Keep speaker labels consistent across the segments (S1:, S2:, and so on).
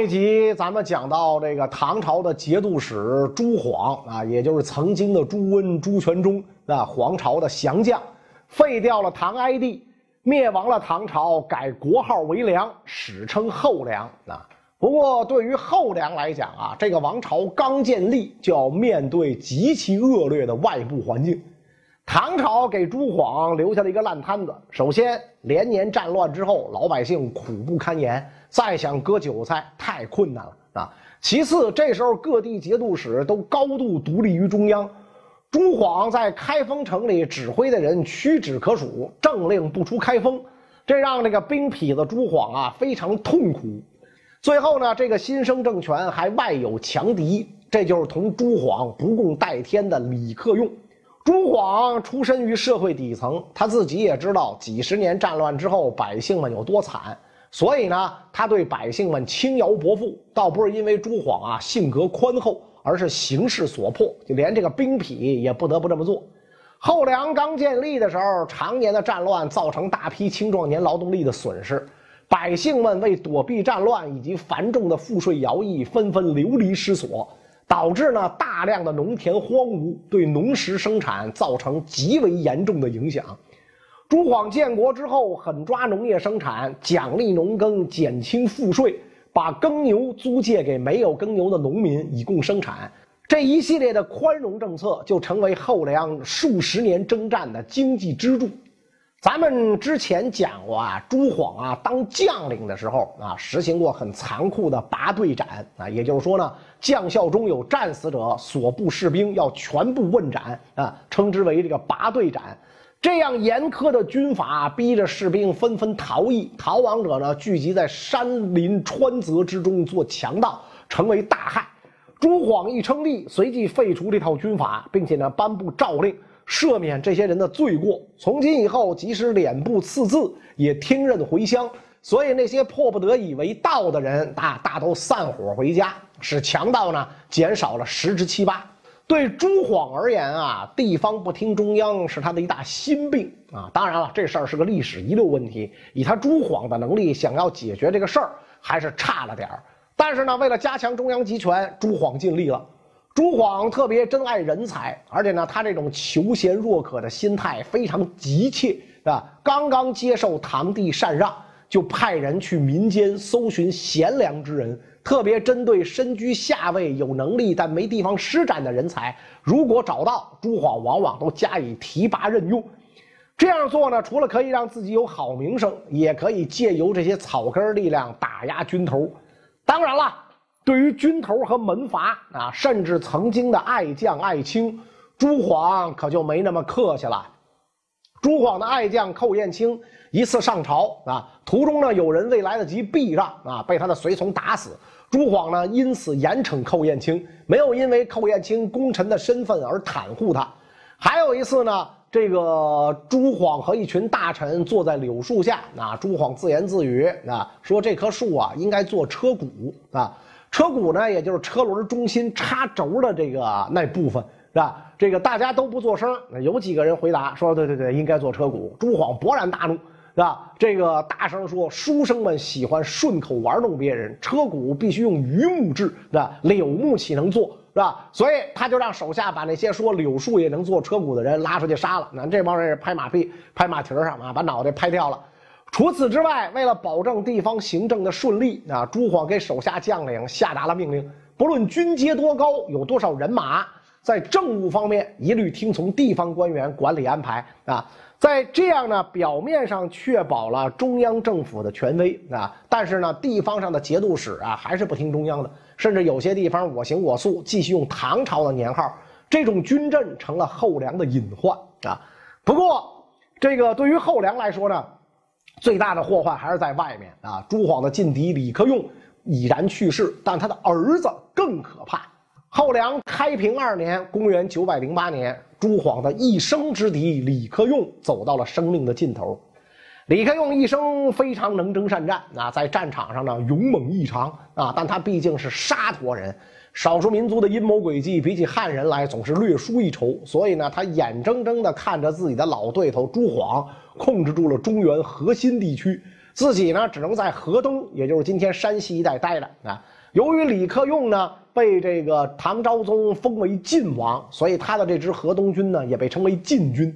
S1: 这一集咱们讲到这个唐朝的节度使朱晃啊，也就是曾经的朱温、朱全忠啊，皇朝的降将，废掉了唐哀帝，灭亡了唐朝，改国号为梁，史称后梁啊。不过对于后梁来讲啊，这个王朝刚建立就要面对极其恶劣的外部环境。唐朝给朱晃留下了一个烂摊子。首先，连年战乱之后，老百姓苦不堪言，再想割韭菜太困难了啊。其次，这时候各地节度使都高度独立于中央，朱晃在开封城里指挥的人屈指可数，政令不出开封，这让这个兵痞子朱晃啊非常痛苦。最后呢，这个新生政权还外有强敌，这就是同朱晃不共戴天的李克用。朱晃出身于社会底层，他自己也知道几十年战乱之后百姓们有多惨，所以呢，他对百姓们轻徭薄赋，倒不是因为朱晃啊性格宽厚，而是形势所迫，就连这个兵痞也不得不这么做。后梁刚建立的时候，常年的战乱造成大批青壮年劳动力的损失，百姓们为躲避战乱以及繁重的赋税徭役，纷纷流离失所。导致呢大量的农田荒芜，对农时生产造成极为严重的影响。朱晃建国之后，狠抓农业生产，奖励农耕，减轻赋税，把耕牛租借给没有耕牛的农民，以供生产。这一系列的宽容政策，就成为后梁数十年征战的经济支柱。咱们之前讲过啊，朱晃啊当将领的时候啊，实行过很残酷的拔队斩啊，也就是说呢，将校中有战死者，所部士兵要全部问斩啊，称之为这个拔队斩。这样严苛的军法，逼着士兵纷纷逃逸，逃亡者呢聚集在山林川泽之中做强盗，成为大害。朱晃一称帝，随即废除这套军法，并且呢颁布诏令。赦免这些人的罪过，从今以后，即使脸部刺字，也听任回乡。所以那些迫不得已为盗的人，大大都散伙回家，使强盗呢减少了十之七八。对朱晃而言啊，地方不听中央是他的一大心病啊。当然了，这事儿是个历史遗留问题，以他朱晃的能力，想要解决这个事儿还是差了点儿。但是呢，为了加强中央集权，朱晃尽力了。朱晃特别珍爱人才，而且呢，他这种求贤若渴的心态非常急切啊！刚刚接受堂弟禅让，就派人去民间搜寻贤良之人，特别针对身居下位、有能力但没地方施展的人才。如果找到，朱晃往往都加以提拔任用。这样做呢，除了可以让自己有好名声，也可以借由这些草根力量打压军头。当然了。对于军头和门阀啊，甚至曾经的爱将爱卿朱晃，可就没那么客气了。朱晃的爱将寇彦青一次上朝啊，途中呢有人未来得及避让啊，被他的随从打死。朱晃呢因此严惩寇彦青，没有因为寇彦青功臣的身份而袒护他。还有一次呢，这个朱晃和一群大臣坐在柳树下啊，朱晃自言自语啊，说这棵树啊应该做车骨啊。车骨呢，也就是车轮中心插轴的这个那部分，是吧？这个大家都不作声，有几个人回答说：“对对对，应该做车骨。”朱晃勃然大怒，是吧？这个大声说：“书生们喜欢顺口玩弄别人，车骨必须用榆木制，是吧？柳木岂能做，是吧？”所以他就让手下把那些说柳树也能做车骨的人拉出去杀了。那这帮人拍马屁，拍马蹄上啊，把脑袋拍掉了。除此之外，为了保证地方行政的顺利啊，朱晃给手下将领下达了命令：不论军阶多高，有多少人马，在政务方面一律听从地方官员管理安排啊。在这样呢，表面上确保了中央政府的权威啊，但是呢，地方上的节度使啊还是不听中央的，甚至有些地方我行我素，继续用唐朝的年号。这种军政成了后梁的隐患啊。不过，这个对于后梁来说呢？最大的祸患还是在外面啊！朱晃的劲敌李克用已然去世，但他的儿子更可怕。后梁开平二年（公元908年），朱晃的一生之敌李克用走到了生命的尽头。李克用一生非常能征善战啊，在战场上呢勇猛异常啊，但他毕竟是沙陀人。少数民族的阴谋诡计比起汉人来总是略输一筹，所以呢，他眼睁睁地看着自己的老对头朱晃控制住了中原核心地区，自己呢只能在河东，也就是今天山西一带待着啊。由于李克用呢被这个唐昭宗封为晋王，所以他的这支河东军呢也被称为晋军。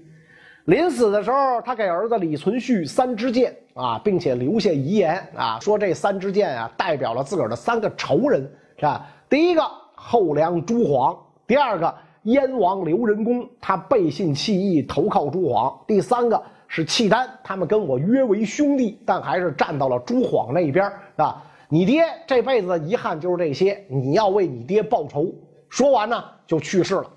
S1: 临死的时候，他给儿子李存勖三支箭啊，并且留下遗言啊，说这三支箭啊代表了自个儿的三个仇人，是吧？第一个后梁朱晃，第二个燕王刘仁恭，他背信弃义投靠朱晃，第三个是契丹，他们跟我约为兄弟，但还是站到了朱晃那一边啊。你爹这辈子的遗憾就是这些，你要为你爹报仇。说完呢，就去世了。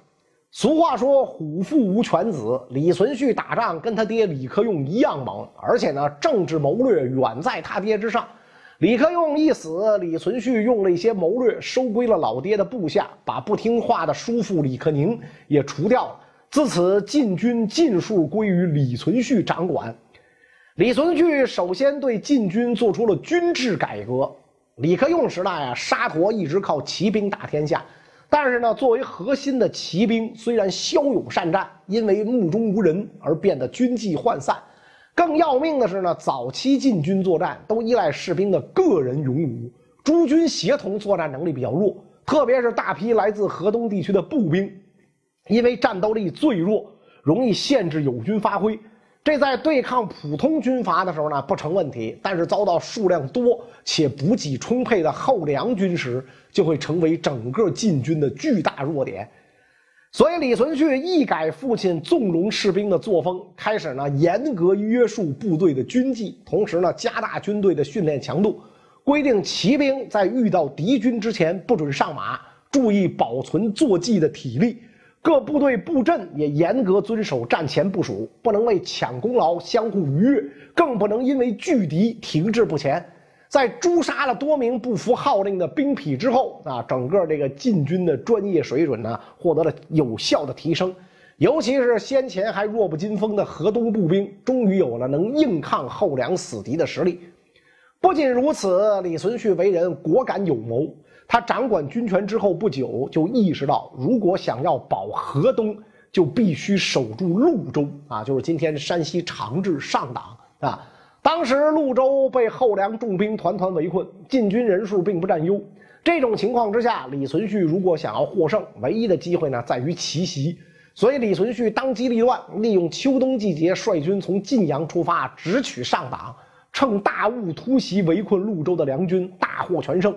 S1: 俗话说“虎父无犬子”，李存勖打仗跟他爹李克用一样猛，而且呢，政治谋略远在他爹之上。李克用一死，李存勖用了一些谋略，收归了老爹的部下，把不听话的叔父李克宁也除掉了。自此，晋军尽数归于李存勖掌管。李存勖首先对禁军做出了军制改革。李克用时代啊，沙陀一直靠骑兵打天下。但是呢，作为核心的骑兵虽然骁勇善战，因为目中无人而变得军纪涣散。更要命的是呢，早期禁军作战都依赖士兵的个人勇武，诸军协同作战能力比较弱，特别是大批来自河东地区的步兵，因为战斗力最弱，容易限制友军发挥。这在对抗普通军阀的时候呢不成问题，但是遭到数量多且补给充沛的后梁军时，就会成为整个晋军的巨大弱点。所以李存勖一改父亲纵容士兵的作风，开始呢严格约束部队的军纪，同时呢加大军队的训练强度，规定骑兵在遇到敌军之前不准上马，注意保存坐骑的体力。各部队布阵也严格遵守战前部署，不能为抢功劳相互逾越，更不能因为拒敌停滞不前。在诛杀了多名不服号令的兵痞之后，啊，整个这个禁军的专业水准呢，获得了有效的提升。尤其是先前还弱不禁风的河东步兵，终于有了能硬抗后梁死敌的实力。不仅如此，李存勖为人果敢有谋。他掌管军权之后不久，就意识到，如果想要保河东，就必须守住潞州啊，就是今天山西长治上党啊。当时潞州被后梁重兵团团围困，晋军人数并不占优。这种情况之下，李存勖如果想要获胜，唯一的机会呢，在于奇袭。所以，李存勖当机立断，利用秋冬季节，率军从晋阳出发，直取上党，趁大雾突袭围困潞州的梁军，大获全胜。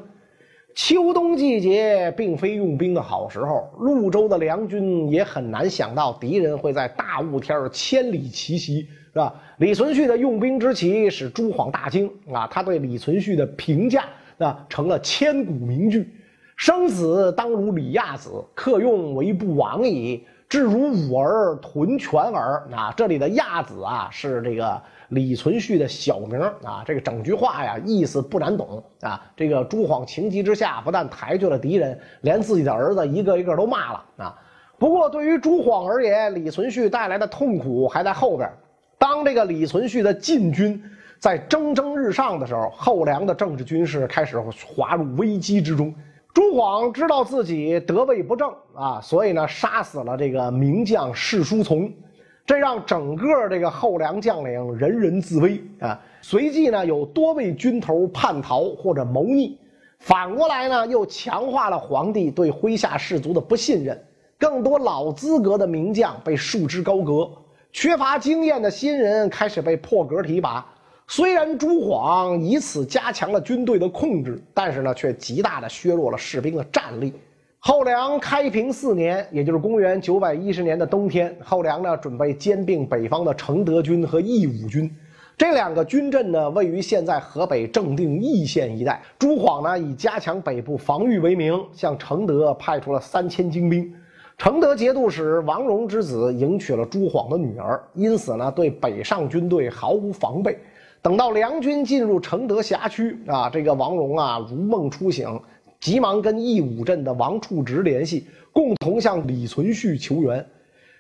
S1: 秋冬季节并非用兵的好时候，潞州的梁军也很难想到敌人会在大雾天千里奇袭，是吧？李存勖的用兵之奇使朱晃大惊啊！他对李存勖的评价啊成了千古名句：“生子当如李亚子，克用为不往矣。至如吾儿，屯全耳。”啊，这里的亚子啊是这个。李存勖的小名啊，这个整句话呀，意思不难懂啊。这个朱晃情急之下，不但抬举了敌人，连自己的儿子一个一个都骂了啊。不过，对于朱晃而言，李存勖带来的痛苦还在后边。当这个李存勖的晋军在蒸蒸日上的时候，后梁的政治军事开始滑入危机之中。朱晃知道自己得位不正啊，所以呢，杀死了这个名将士叔从。这让整个这个后梁将领人人自危啊！随即呢，有多位军头叛逃或者谋逆，反过来呢，又强化了皇帝对麾下士族的不信任。更多老资格的名将被束之高阁，缺乏经验的新人开始被破格提拔。虽然朱晃以此加强了军队的控制，但是呢，却极大的削弱了士兵的战力。后梁开平四年，也就是公元九百一十年的冬天，后梁呢准备兼并北方的承德军和义武军。这两个军镇呢位于现在河北正定义县一带。朱晃呢以加强北部防御为名，向承德派出了三千精兵。承德节度使王荣之子迎娶了朱晃的女儿，因此呢对北上军队毫无防备。等到梁军进入承德辖区啊，这个王荣啊如梦初醒。急忙跟义武镇的王处直联系，共同向李存勖求援。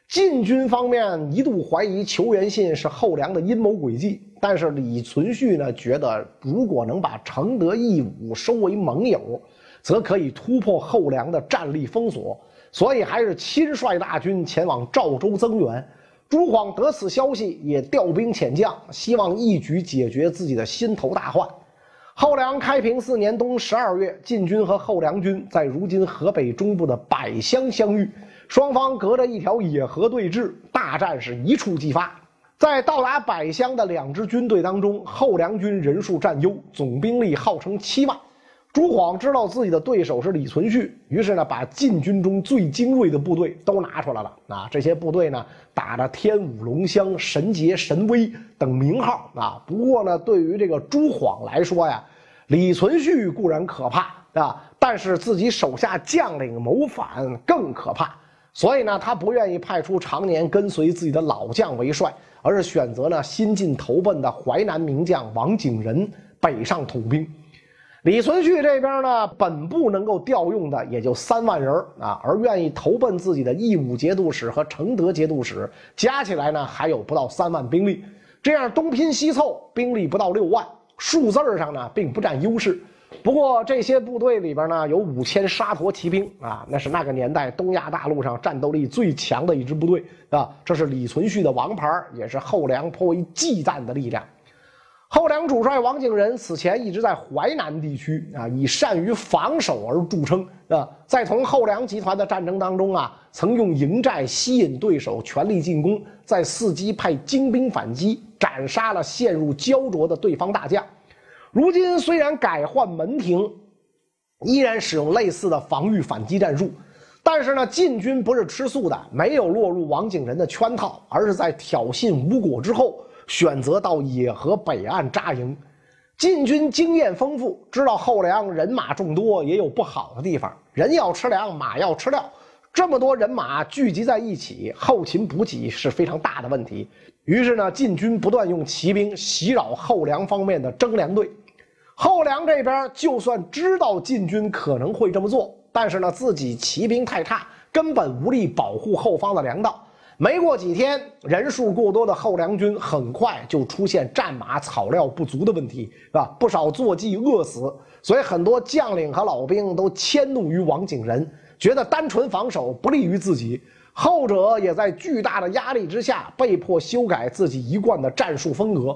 S1: 晋军方面一度怀疑求援信是后梁的阴谋诡计，但是李存勖呢觉得，如果能把承德义武收为盟友，则可以突破后梁的战力封锁，所以还是亲率大军前往赵州增援。朱晃得此消息，也调兵遣将，希望一举解决自己的心头大患。后梁开平四年冬十二月，晋军和后梁军在如今河北中部的柏乡相遇，双方隔着一条野河对峙，大战是一触即发。在到达柏乡的两支军队当中，后梁军人数占优，总兵力号称七万。朱晃知道自己的对手是李存勖，于是呢，把禁军中最精锐的部队都拿出来了。啊，这些部队呢，打着天武龙香、神杰、神威等名号。啊，不过呢，对于这个朱晃来说呀，李存勖固然可怕，啊，但是自己手下将领谋反更可怕。所以呢，他不愿意派出常年跟随自己的老将为帅。而是选择呢新晋投奔的淮南名将王景仁北上统兵，李存勖这边呢本部能够调用的也就三万人啊，而愿意投奔自己的义武节度使和承德节度使加起来呢还有不到三万兵力，这样东拼西凑，兵力不到六万，数字上呢并不占优势。不过这些部队里边呢，有五千沙陀骑兵啊，那是那个年代东亚大陆上战斗力最强的一支部队啊。这是李存勖的王牌，也是后梁颇为忌惮的力量。后梁主帅王景仁此前一直在淮南地区啊，以善于防守而著称啊。在同后梁集团的战争当中啊，曾用营寨吸引对手全力进攻，在伺机派精兵反击，斩杀了陷入焦灼的对方大将。如今虽然改换门庭，依然使用类似的防御反击战术，但是呢，晋军不是吃素的，没有落入王景仁的圈套，而是在挑衅无果之后，选择到野河北岸扎营。晋军经验丰富，知道后梁人马众多，也有不好的地方。人要吃粮，马要吃料，这么多人马聚集在一起，后勤补给是非常大的问题。于是呢，晋军不断用骑兵袭扰后梁方面的征粮队。后梁这边就算知道晋军可能会这么做，但是呢，自己骑兵太差，根本无力保护后方的粮道。没过几天，人数过多的后梁军很快就出现战马、草料不足的问题，是吧？不少坐骑饿死，所以很多将领和老兵都迁怒于王景仁，觉得单纯防守不利于自己。后者也在巨大的压力之下，被迫修改自己一贯的战术风格。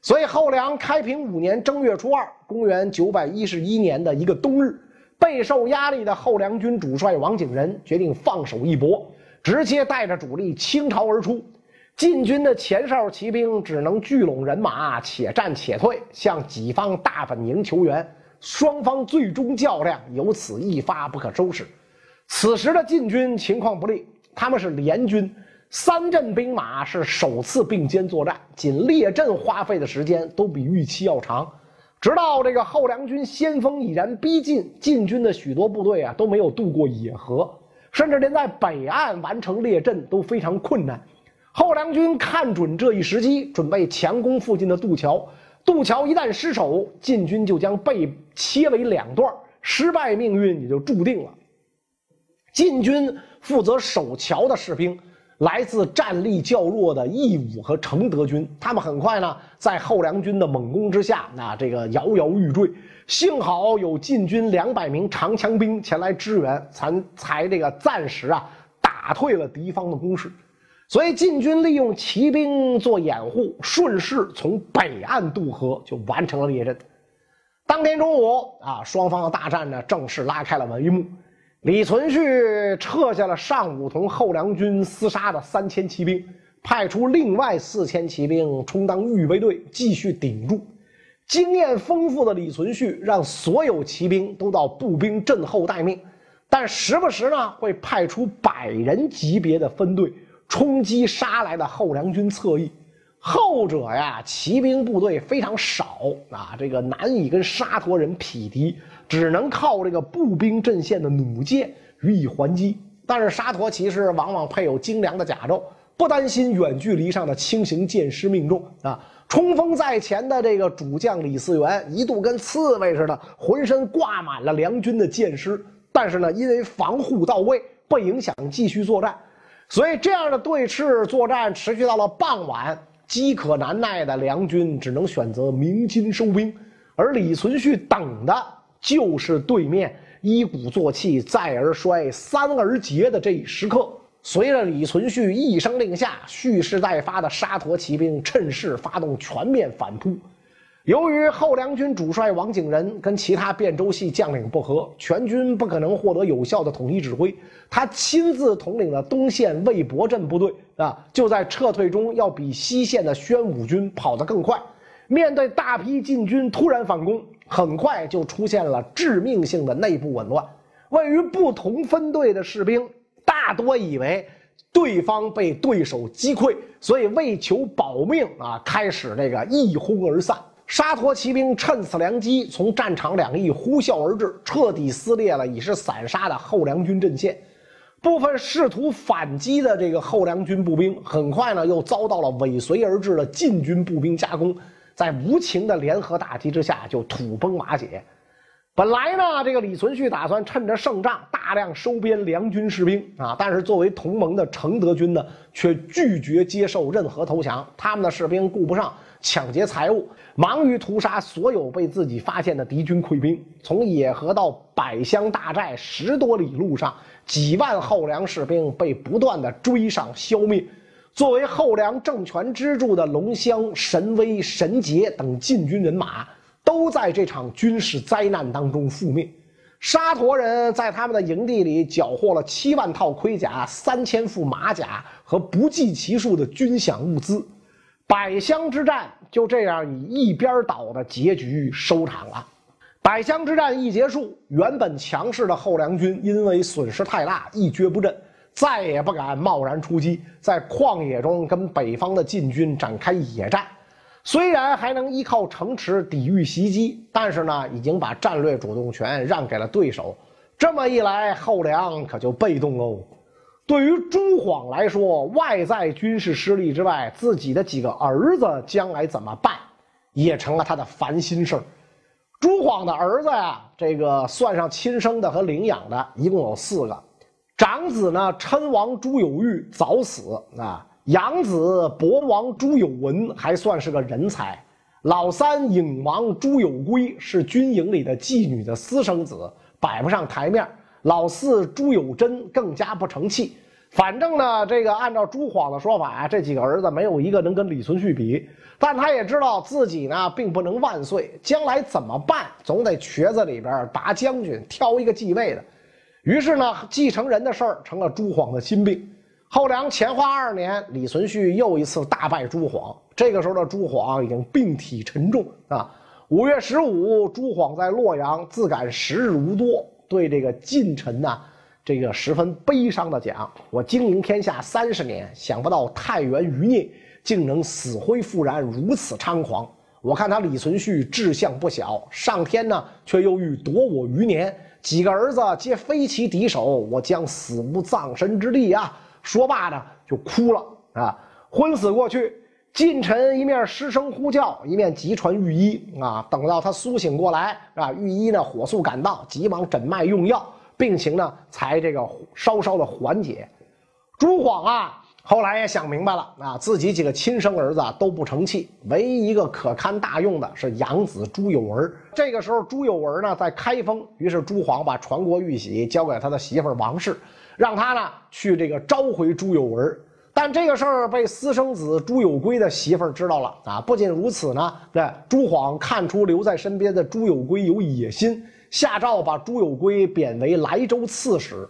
S1: 所以后梁开平五年正月初二，公元九百一十一年的一个冬日，备受压力的后梁军主帅王景仁决定放手一搏，直接带着主力倾巢而出。晋军的前哨骑兵只能聚拢人马，且战且退，向己方大本营求援。双方最终较量由此一发不可收拾。此时的晋军情况不利，他们是联军。三镇兵马是首次并肩作战，仅列阵花费的时间都比预期要长。直到这个后梁军先锋已然逼近，晋军的许多部队啊都没有渡过野河，甚至连在北岸完成列阵都非常困难。后梁军看准这一时机，准备强攻附近的渡桥。渡桥一旦失守，晋军就将被切为两段，失败命运也就注定了。晋军负责守桥的士兵。来自战力较弱的义武和承德军，他们很快呢，在后梁军的猛攻之下，那这个摇摇欲坠。幸好有晋军两百名长枪兵前来支援，才才这个暂时啊打退了敌方的攻势。所以晋军利用骑兵做掩护，顺势从北岸渡河，就完成了列阵。当天中午啊，双方的大战呢正式拉开了帷幕。李存勖撤下了上午同后梁军厮杀的三千骑兵，派出另外四千骑兵充当预备队，继续顶住。经验丰富的李存勖让所有骑兵都到步兵阵后待命，但时不时呢会派出百人级别的分队冲击杀来的后梁军侧翼。后者呀，骑兵部队非常少啊，这个难以跟沙陀人匹敌。只能靠这个步兵阵线的弩箭予以还击，但是沙陀骑士往往配有精良的甲胄，不担心远距离上的轻型箭矢命中啊。冲锋在前的这个主将李嗣源一度跟刺猬似的，浑身挂满了梁军的箭矢，但是呢，因为防护到位，不影响继续作战。所以这样的对峙作战持续到了傍晚，饥渴难耐的梁军只能选择鸣金收兵，而李存勖等的。就是对面一鼓作气，再而衰，三而竭的这一时刻。随着李存勖一声令下，蓄势待发的沙陀骑兵趁势发动全面反扑。由于后梁军主帅王景仁跟其他汴州系将领不和，全军不可能获得有效的统一指挥。他亲自统领了东线魏博镇部队啊，就在撤退中要比西线的宣武军跑得更快。面对大批晋军突然反攻，很快就出现了致命性的内部紊乱。位于不同分队的士兵大多以为对方被对手击溃，所以为求保命啊，开始这个一哄而散。沙陀骑兵趁此良机，从战场两翼呼啸而至，彻底撕裂了已是散沙的后梁军阵线。部分试图反击的这个后梁军步兵，很快呢又遭到了尾随而至的晋军步兵夹攻，在无情的联合打击之下，就土崩瓦解。本来呢，这个李存勖打算趁着胜仗大量收编梁军士兵啊，但是作为同盟的承德军呢，却拒绝接受任何投降。他们的士兵顾不上抢劫财物，忙于屠杀所有被自己发现的敌军溃兵。从野河到百乡大寨十多里路上，几万后梁士兵被不断的追上消灭。作为后梁政权支柱的龙骧、神威、神杰等禁军人马。都在这场军事灾难当中覆灭。沙陀人在他们的营地里缴获了七万套盔甲、三千副马甲和不计其数的军饷物资。百乡之战就这样以一边倒的结局收场了。百乡之战一结束，原本强势的后梁军因为损失太大，一蹶不振，再也不敢贸然出击，在旷野中跟北方的晋军展开野战。虽然还能依靠城池抵御袭击，但是呢，已经把战略主动权让给了对手。这么一来，后梁可就被动喽。对于朱晃来说，外在军事失利之外，自己的几个儿子将来怎么办，也成了他的烦心事儿。朱晃的儿子呀，这个算上亲生的和领养的，一共有四个。长子呢，称王朱有玉早死啊。养子博王朱有文还算是个人才，老三颖王朱有圭是军营里的妓女的私生子，摆不上台面。老四朱有贞更加不成器。反正呢，这个按照朱晃的说法啊，这几个儿子没有一个能跟李存勖比。但他也知道自己呢，并不能万岁，将来怎么办？总得瘸子里边拔将军，挑一个继位的。于是呢，继承人的事儿成了朱晃的心病。后梁乾化二年，李存勖又一次大败朱晃。这个时候的朱晃已经病体沉重啊。五月十五，朱晃在洛阳自感时日无多，对这个近臣呐，这个十分悲伤的讲：“我经营天下三十年，想不到太原余孽竟能死灰复燃，如此猖狂。我看他李存勖志向不小，上天呢却又欲夺我余年，几个儿子皆非其敌手，我将死无葬身之地啊！”说罢呢，就哭了啊！昏死过去，近臣一面失声呼叫，一面急传御医啊。等到他苏醒过来啊，御医呢火速赶到，急忙诊脉用药，病情呢才这个稍稍的缓解。朱晃啊，后来也想明白了啊，自己几个亲生儿子都不成器，唯一一个可堪大用的是养子朱有文。这个时候，朱有文呢在开封，于是朱晃把传国玉玺交给他的媳妇王氏。让他呢去这个召回朱有文，但这个事儿被私生子朱有圭的媳妇知道了啊！不仅如此呢，这朱晃看出留在身边的朱有圭有野心，下诏把朱有圭贬为莱州刺史。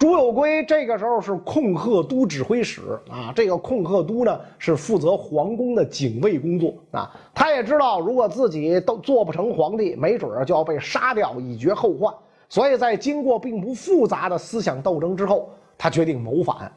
S1: 朱有圭这个时候是控鹤都指挥使啊，这个控鹤都呢是负责皇宫的警卫工作啊。他也知道，如果自己都做不成皇帝，没准儿就要被杀掉，以绝后患。所以在经过并不复杂的思想斗争之后，他决定谋反。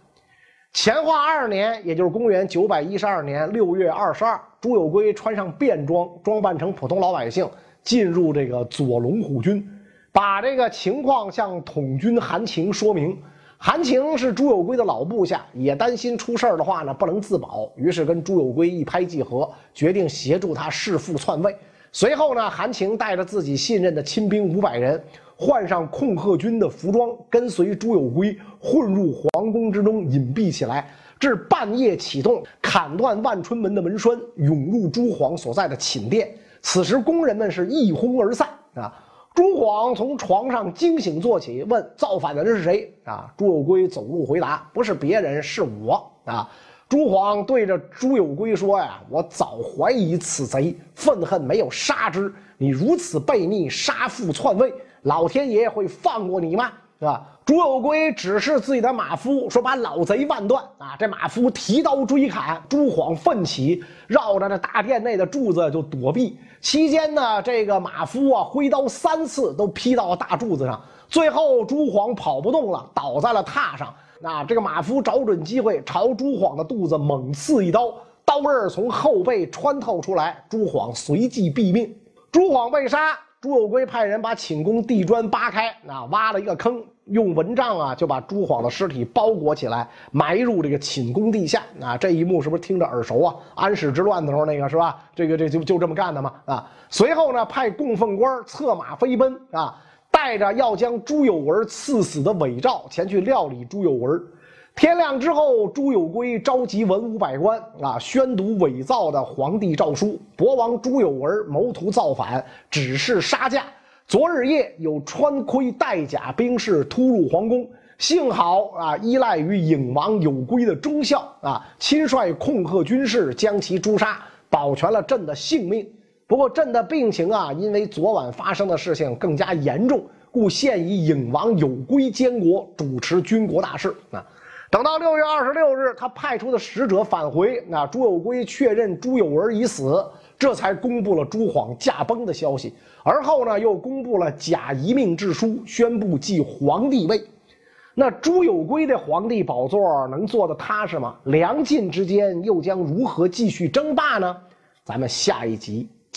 S1: 乾化二年，也就是公元九百一十二年六月二十二，朱有圭穿上便装，装扮成普通老百姓，进入这个左龙虎军，把这个情况向统军韩情说明。韩情是朱有圭的老部下，也担心出事的话呢不能自保，于是跟朱有圭一拍即合，决定协助他弑父篡位。随后呢，韩情带着自己信任的亲兵五百人。换上控鹤军的服装，跟随朱有圭混入皇宫之中隐蔽起来，至半夜启动，砍断万春门的门栓，涌入朱皇所在的寝殿。此时，宫人们是一哄而散啊！朱晃从床上惊醒坐起，问造反的人是谁？啊，朱有圭走路回答：“不是别人，是我。”啊，朱晃对着朱有圭说：“呀，我早怀疑此贼，愤恨没有杀之。你如此悖逆，杀父篡位，老天爷会放过你吗？”是吧？朱有圭指示自己的马夫说：“把老贼万断！”啊，这马夫提刀追砍，朱晃奋起，绕着这大殿内的柱子就躲避。期间呢，这个马夫啊挥刀三次都劈到大柱子上，最后朱晃跑不动了，倒在了榻上。那这个马夫找准机会朝朱晃的肚子猛刺一刀，刀刃从后背穿透出来，朱晃随即毙命。朱晃被杀，朱有圭派人把寝宫地砖扒开，啊，挖了一个坑。用蚊帐啊，就把朱晃的尸体包裹起来，埋入这个寝宫地下。啊，这一幕是不是听着耳熟啊？安史之乱的时候那个是吧？这个这就就这么干的嘛。啊，随后呢，派供奉官策马飞奔啊，带着要将朱有文赐死的伪诏前去料理朱有文。天亮之后，朱有圭召集文武百官啊，宣读伪造的皇帝诏书。博王朱有文谋图造反，指示杀驾。昨日夜有穿盔戴甲兵士突入皇宫，幸好啊，依赖于颖王有圭的忠孝啊，亲率控鹤军士将其诛杀，保全了朕的性命。不过朕的病情啊，因为昨晚发生的事情更加严重，故现以颖王有圭监国，主持军国大事啊。等到六月二十六日，他派出的使者返回，那朱有圭确认朱有文已死。这才公布了朱晃驾崩的消息，而后呢，又公布了假遗命制书，宣布继皇帝位。那朱有圭的皇帝宝座能坐得踏实吗？梁晋之间又将如何继续争霸呢？咱们下一集